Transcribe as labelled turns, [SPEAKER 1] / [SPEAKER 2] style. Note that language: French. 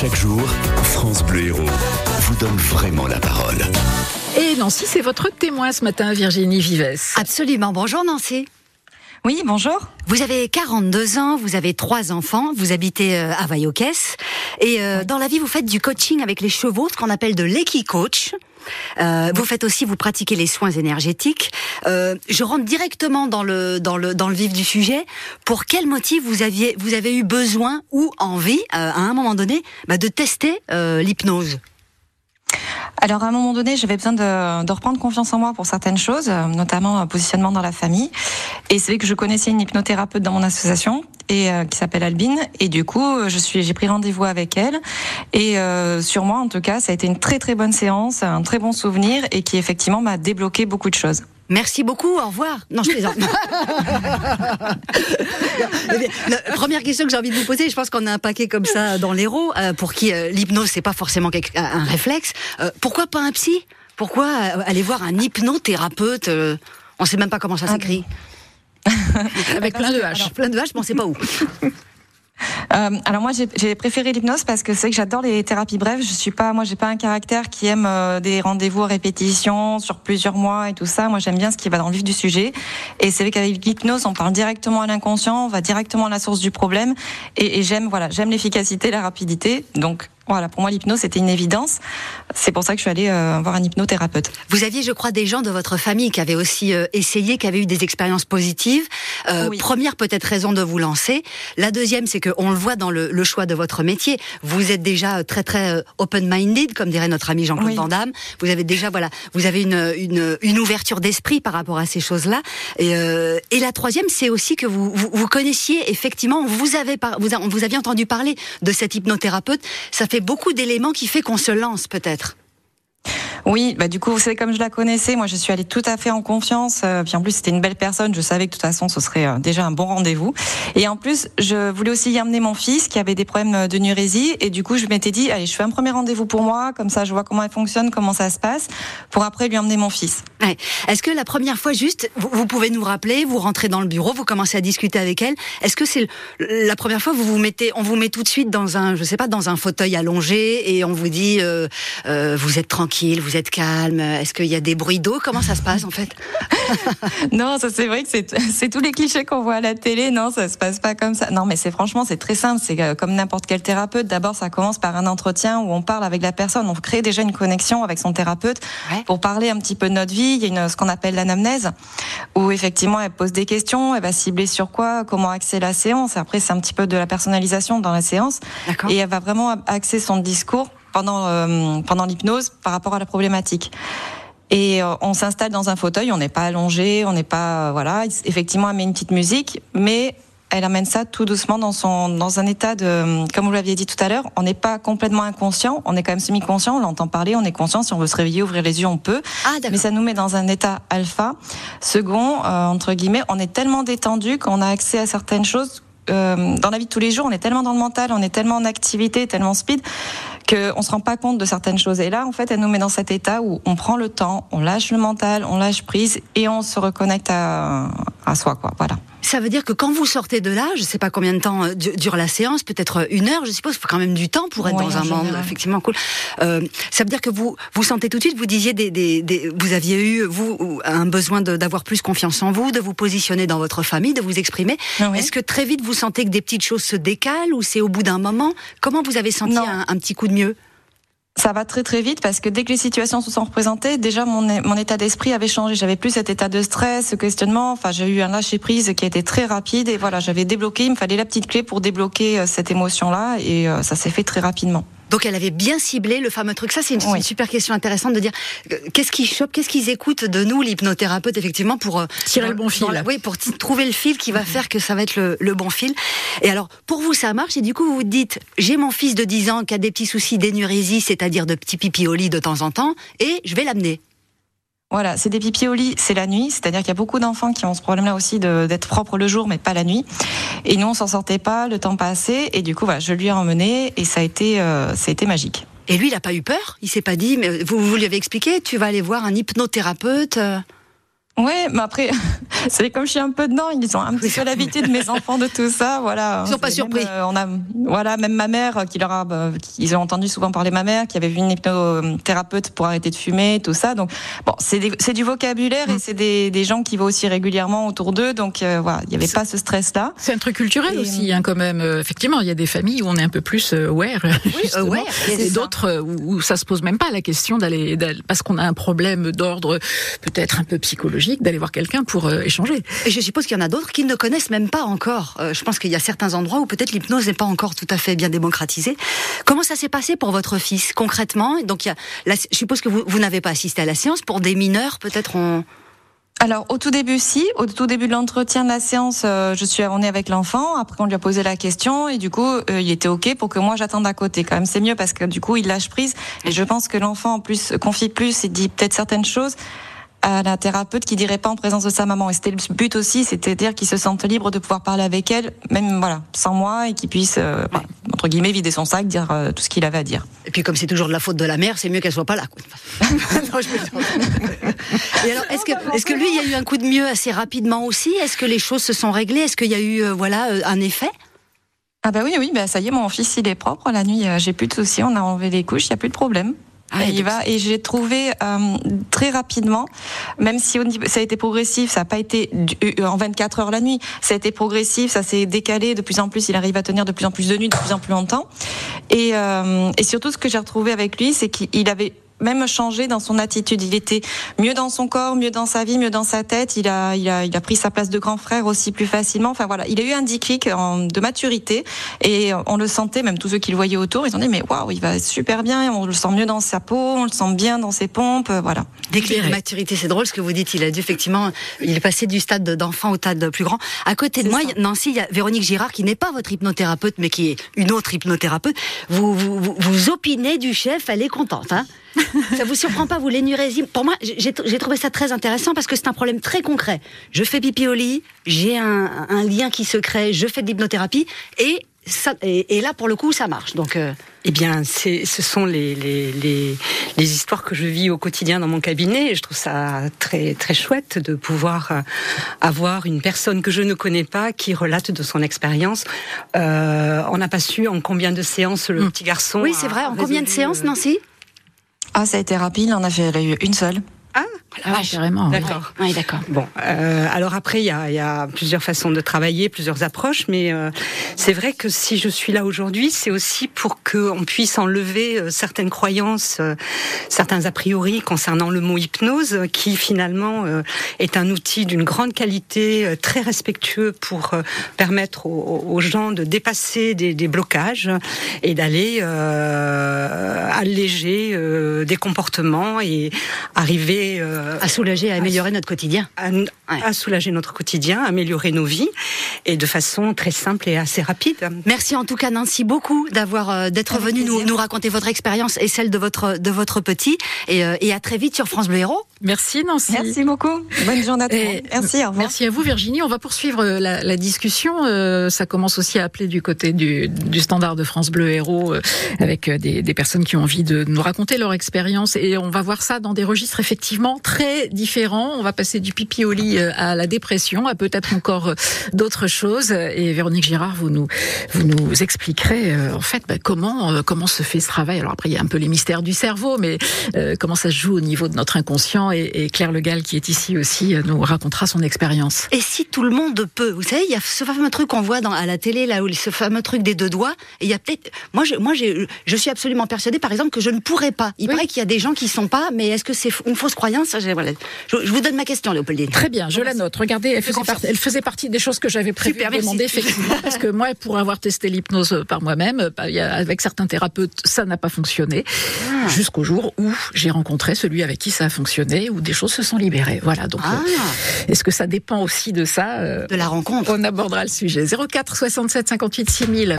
[SPEAKER 1] Chaque jour, France Bleu Héros vous donne vraiment la parole.
[SPEAKER 2] Et Nancy, c'est votre témoin ce matin, Virginie Vives.
[SPEAKER 3] Absolument. Bonjour Nancy.
[SPEAKER 4] Oui, bonjour.
[SPEAKER 3] Vous avez 42 ans, vous avez trois enfants, vous habitez euh, à Vaillocès. Et euh, dans la vie, vous faites du coaching avec les chevaux, ce qu'on appelle de l'équi-coach. Euh, vous faites aussi, vous pratiquez les soins énergétiques. Euh, je rentre directement dans le dans le dans le vif du sujet. Pour quel motif vous aviez vous avez eu besoin ou envie euh, à un moment donné bah, de tester euh, l'hypnose?
[SPEAKER 4] Alors à un moment donné, j'avais besoin de, de, reprendre confiance en moi pour certaines choses, euh, notamment un positionnement dans la famille. Et c'est vrai que je connaissais une hypnothérapeute dans mon association et euh, qui s'appelle Albine. Et du coup, je suis, j'ai pris rendez-vous avec elle. Et euh, sur moi, en tout cas, ça a été une très très bonne séance, un très bon souvenir et qui effectivement m'a débloqué beaucoup de choses.
[SPEAKER 3] Merci beaucoup, au revoir. Non, je plaisante. La première question que j'ai envie de vous poser, je pense qu'on a un paquet comme ça dans l'héros, euh, pour qui euh, l'hypnose, c'est pas forcément quelque, un réflexe. Euh, pourquoi pas un psy? Pourquoi euh, aller voir un hypnothérapeute euh, On sait même pas comment ça s'écrit.
[SPEAKER 2] Avec plein de H.
[SPEAKER 3] Alors, plein de H, mais on sait pas où.
[SPEAKER 4] Euh, alors moi j'ai préféré l'hypnose parce que c'est que j'adore les thérapies brèves. Je suis pas, moi j'ai pas un caractère qui aime euh, des rendez-vous à répétition sur plusieurs mois et tout ça. Moi j'aime bien ce qui va dans le vif du sujet. Et c'est vrai qu'avec l'hypnose on parle directement à l'inconscient, on va directement à la source du problème. Et, et j'aime voilà, j'aime l'efficacité, la rapidité. Donc voilà, pour moi, l'hypnose, c'était une évidence. C'est pour ça que je suis allée euh, voir un hypnothérapeute.
[SPEAKER 3] Vous aviez, je crois, des gens de votre famille qui avaient aussi euh, essayé, qui avaient eu des expériences positives. Euh, oui. Première peut-être raison de vous lancer. La deuxième, c'est que on le voit dans le, le, choix de votre métier. Vous êtes déjà très très open-minded, comme dirait notre ami Jean-Claude oui. Van Damme. Vous avez déjà voilà, vous avez une une, une ouverture d'esprit par rapport à ces choses-là. Et, et la troisième, c'est aussi que vous, vous, vous connaissiez effectivement, vous avez par, vous, vous aviez entendu parler de cet hypnothérapeute. Ça fait beaucoup d'éléments qui fait qu'on se lance peut-être.
[SPEAKER 4] Oui, bah du coup, vous savez, comme je la connaissais, moi, je suis allée tout à fait en confiance. Euh, puis en plus, c'était une belle personne. Je savais que de toute façon, ce serait euh, déjà un bon rendez-vous. Et en plus, je voulais aussi y amener mon fils qui avait des problèmes de nurésie. Et du coup, je m'étais dit, allez, je fais un premier rendez-vous pour moi, comme ça, je vois comment elle fonctionne, comment ça se passe, pour après lui emmener mon fils.
[SPEAKER 3] Ouais. Est-ce que la première fois, juste, vous, vous, pouvez nous rappeler, vous rentrez dans le bureau, vous commencez à discuter avec elle. Est-ce que c'est la première fois, vous vous mettez, on vous met tout de suite dans un, je sais pas, dans un fauteuil allongé et on vous dit, euh, euh, vous êtes tranquille, vous êtes calme. Est-ce qu'il y a des bruits d'eau? Comment ça se passe en fait?
[SPEAKER 4] Non, ça c'est vrai que c'est tous les clichés qu'on voit à la télé. Non, ça se passe pas comme ça. Non, mais c'est franchement c'est très simple. C'est comme n'importe quel thérapeute. D'abord, ça commence par un entretien où on parle avec la personne. On crée déjà une connexion avec son thérapeute ouais. pour parler un petit peu de notre vie. Il y a une, ce qu'on appelle l'anamnèse où effectivement elle pose des questions. Elle va cibler sur quoi, comment axer la séance. Après, c'est un petit peu de la personnalisation dans la séance et elle va vraiment axer son discours pendant euh, pendant l'hypnose par rapport à la problématique. Et euh, on s'installe dans un fauteuil, on n'est pas allongé, on n'est pas euh, voilà. Effectivement, elle met une petite musique, mais elle amène ça tout doucement dans son dans un état de comme vous l'aviez dit tout à l'heure, on n'est pas complètement inconscient, on est quand même semi-conscient, on l'entend parler, on est conscient. Si on veut se réveiller, ouvrir les yeux, on peut.
[SPEAKER 3] Ah,
[SPEAKER 4] mais ça nous met dans un état alpha. Second, euh, entre guillemets, on est tellement détendu qu'on a accès à certaines choses euh, dans la vie de tous les jours, on est tellement dans le mental, on est tellement en activité, tellement speed qu'on se rend pas compte de certaines choses. Et là, en fait, elle nous met dans cet état où on prend le temps, on lâche le mental, on lâche prise et on se reconnecte à, à soi, quoi. Voilà.
[SPEAKER 3] Ça veut dire que quand vous sortez de là, je ne sais pas combien de temps dure la séance, peut-être une heure, je suppose, il faut quand même du temps pour être
[SPEAKER 4] ouais,
[SPEAKER 3] dans un monde effectivement cool. Euh, ça veut dire que vous vous sentez tout de suite, vous disiez des, des, des vous aviez eu vous un besoin d'avoir plus confiance en vous, de vous positionner dans votre famille, de vous exprimer.
[SPEAKER 4] Ah
[SPEAKER 3] oui. Est-ce que très vite vous sentez que des petites choses se décalent ou c'est au bout d'un moment? Comment vous avez senti un, un petit coup de mieux?
[SPEAKER 4] Ça va très très vite parce que dès que les situations se sont représentées, déjà mon, mon état d'esprit avait changé. J'avais plus cet état de stress, ce questionnement. Enfin, j'ai eu un lâcher prise qui a été très rapide et voilà, j'avais débloqué. Il me fallait la petite clé pour débloquer cette émotion-là et euh, ça s'est fait très rapidement.
[SPEAKER 3] Donc elle avait bien ciblé le fameux truc. Ça, c'est une, oui. une, super question intéressante de dire euh, qu'est-ce qu'ils chopent, qu'est-ce qu'ils écoutent de nous, l'hypnothérapeute, effectivement, pour
[SPEAKER 2] euh, tirer le bon fil.
[SPEAKER 3] La, oui, pour trouver le fil qui va faire que ça va être le, le, bon fil. Et alors, pour vous, ça marche? Et du coup, vous vous dites, j'ai mon fils de 10 ans qui a des petits soucis d'énurésie, c'est-à-dire de petits pipis au lit de temps en temps, et je vais l'amener.
[SPEAKER 4] Voilà, c'est des pipis au lit, c'est la nuit, c'est-à-dire qu'il y a beaucoup d'enfants qui ont ce problème-là aussi d'être propres le jour, mais pas la nuit. Et nous, on s'en sortait pas, le temps passait, et du coup, voilà, je lui ai emmené, et ça a été, euh, ça a été magique.
[SPEAKER 3] Et lui, il n'a pas eu peur? Il s'est pas dit, mais vous, vous lui avez expliqué, tu vas aller voir un hypnothérapeute
[SPEAKER 4] Ouais, mais après, c'est comme je suis un peu dedans, ils ont un petit peu l'habitude, mes enfants, de tout ça, voilà.
[SPEAKER 3] Ils sont pas surpris.
[SPEAKER 4] Euh, on a, voilà, même ma mère, qui leur a, bah, ils ont entendu souvent parler de ma mère, qui avait vu une hypnothérapeute pour arrêter de fumer, tout ça. Donc, bon, c'est du vocabulaire et mm. c'est des, des, gens qui vont aussi régulièrement autour d'eux, donc euh, voilà, il n'y avait pas ce stress-là.
[SPEAKER 2] C'est un truc culturel aussi, hein, quand même. Euh, effectivement, il y a des familles où on est un peu plus aware, oui, aware et d'autres où, où ça se pose même pas la question d'aller, parce qu'on a un problème d'ordre peut-être un peu psychologique d'aller voir quelqu'un pour euh, échanger.
[SPEAKER 3] Et je suppose qu'il y en a d'autres qui ne connaissent même pas encore. Euh, je pense qu'il y a certains endroits où peut-être l'hypnose n'est pas encore tout à fait bien démocratisée. Comment ça s'est passé pour votre fils concrètement? Donc, il y a, je suppose que vous, vous n'avez pas assisté à la séance. Pour des mineurs, peut-être on...
[SPEAKER 4] Alors au tout début si, au tout début de l'entretien de la séance, euh, je suis on avec l'enfant. Après on lui a posé la question et du coup il était ok pour que moi j'attende à côté. Quand même c'est mieux parce que du coup il lâche prise et je pense que l'enfant en plus confie plus et dit peut-être certaines choses à la thérapeute qui dirait pas en présence de sa maman. Et c'était le but aussi, c'était dire qu'il se sente libre de pouvoir parler avec elle, même voilà, sans moi, et qu'il puisse euh, entre guillemets vider son sac, dire euh, tout ce qu'il avait à dire.
[SPEAKER 3] Et puis comme c'est toujours de la faute de la mère, c'est mieux qu'elle soit pas là. et alors, est-ce que, est-ce que lui, il y a eu un coup de mieux assez rapidement aussi? Est-ce que les choses se sont réglées? Est-ce qu'il y a eu euh, voilà un effet?
[SPEAKER 4] Ah bah oui oui bah ça y est mon fils il est propre. La nuit j'ai plus de soucis on a enlevé les couches il y a plus de problème ah, il va. Et j'ai trouvé euh, très rapidement, même si ça a été progressif, ça n'a pas été euh, en 24 heures la nuit, ça a été progressif, ça s'est décalé de plus en plus, il arrive à tenir de plus en plus de nuits, de plus en plus longtemps. Et, euh, et surtout, ce que j'ai retrouvé avec lui, c'est qu'il avait même changé dans son attitude. Il était mieux dans son corps, mieux dans sa vie, mieux dans sa tête. Il a, il a, il a pris sa place de grand frère aussi plus facilement. Enfin voilà, il a eu un déclic de maturité et on le sentait, même tous ceux qui le voyaient autour, ils ont dit mais waouh, il va super bien, on le sent mieux dans sa peau, on le sent bien dans ses pompes, voilà.
[SPEAKER 3] Déclic de maturité, c'est drôle ce que vous dites. Il a dû effectivement, il est passé du stade d'enfant au stade plus grand. À côté de moi, Nancy, il y a Véronique Girard qui n'est pas votre hypnothérapeute, mais qui est une autre hypnothérapeute. Vous, vous, vous, vous opinez du chef, elle est contente, hein ça vous surprend pas, vous l'énurésiez Pour moi, j'ai trouvé ça très intéressant parce que c'est un problème très concret. Je fais pipi au lit, j'ai un, un, lien qui se crée, je fais de l'hypnothérapie et, ça, et, là, pour le coup, ça marche. Donc,
[SPEAKER 5] euh... Eh bien, ce sont les, les, les, les, histoires que je vis au quotidien dans mon cabinet. Et je trouve ça très, très chouette de pouvoir euh, avoir une personne que je ne connais pas qui relate de son expérience. Euh, on n'a pas su en combien de séances le hmm. petit garçon.
[SPEAKER 3] Oui, c'est vrai. En combien de séances, Nancy?
[SPEAKER 4] Ah, ça a été rapide, on a fait une seule.
[SPEAKER 5] Ah,
[SPEAKER 2] ah carrément.
[SPEAKER 5] D'accord.
[SPEAKER 3] Oui, d'accord.
[SPEAKER 5] Bon, euh, alors après, il y a, y a, plusieurs façons de travailler, plusieurs approches, mais euh, c'est vrai que si je suis là aujourd'hui, c'est aussi pour qu'on puisse enlever euh, certaines croyances, euh, certains a priori concernant le mot hypnose, qui finalement euh, est un outil d'une grande qualité, très respectueux pour permettre aux, aux, gens de dépasser des, des blocages et d'aller alléger des comportements et arriver
[SPEAKER 3] à soulager, à améliorer notre quotidien.
[SPEAKER 5] À, soulager notre quotidien, améliorer nos vies, et de façon très simple et assez rapide.
[SPEAKER 3] Merci en tout cas Nancy beaucoup d'avoir euh, d'être venu nous, nous, raconter votre expérience et celle de votre de votre petit, et, euh, et à très vite sur France Bleu Héros.
[SPEAKER 2] Merci Nancy.
[SPEAKER 4] Merci beaucoup. Bonne journée à tous. Merci. Au revoir.
[SPEAKER 2] Merci à vous Virginie. On va poursuivre euh, la, la discussion. ça commence aussi à appeler du côté du, du standard de France Bleu Héros avec des, des personnes qui ont envie de nous raconter leur expérience et on va voir ça dans des registres effectivement très différents. On va passer du pipi au lit euh, à la dépression, à peut-être encore euh, d'autres choses. Et Véronique Girard, vous nous, vous nous expliquerez euh, en fait bah, comment comment se fait ce travail. Alors après, il y a un peu les mystères du cerveau, mais comment ça se joue au niveau de notre inconscient. Et, et Claire Legal, qui est ici aussi, nous racontera son expérience.
[SPEAKER 3] Et si tout le monde peut, vous savez, il y a ce fameux truc qu'on voit dans, à la télé là, où ce fameux truc des deux doigts. Et il y a peut-être, moi, je, moi, je suis absolument persuadée, par exemple, que je ne pourrais pas. Il paraît qu'il y a des gens qui sont pas, mais est-ce que c'est une fausse croyance? Voilà. Je, vous donne ma question, Léopoldine.
[SPEAKER 2] Très bien, je la note. Regardez, elle faisait, partie, elle faisait partie des choses que j'avais prévu de demander, effectivement. parce que moi, pour avoir testé l'hypnose par moi-même, bah, avec certains thérapeutes, ça n'a pas fonctionné. Ah. Jusqu'au jour où j'ai rencontré celui avec qui ça a fonctionné, où des choses se sont libérées. Voilà. Donc, ah. euh, est-ce que ça dépend aussi de ça
[SPEAKER 3] euh, De la rencontre.
[SPEAKER 2] On abordera le sujet. 04 67 58 6000.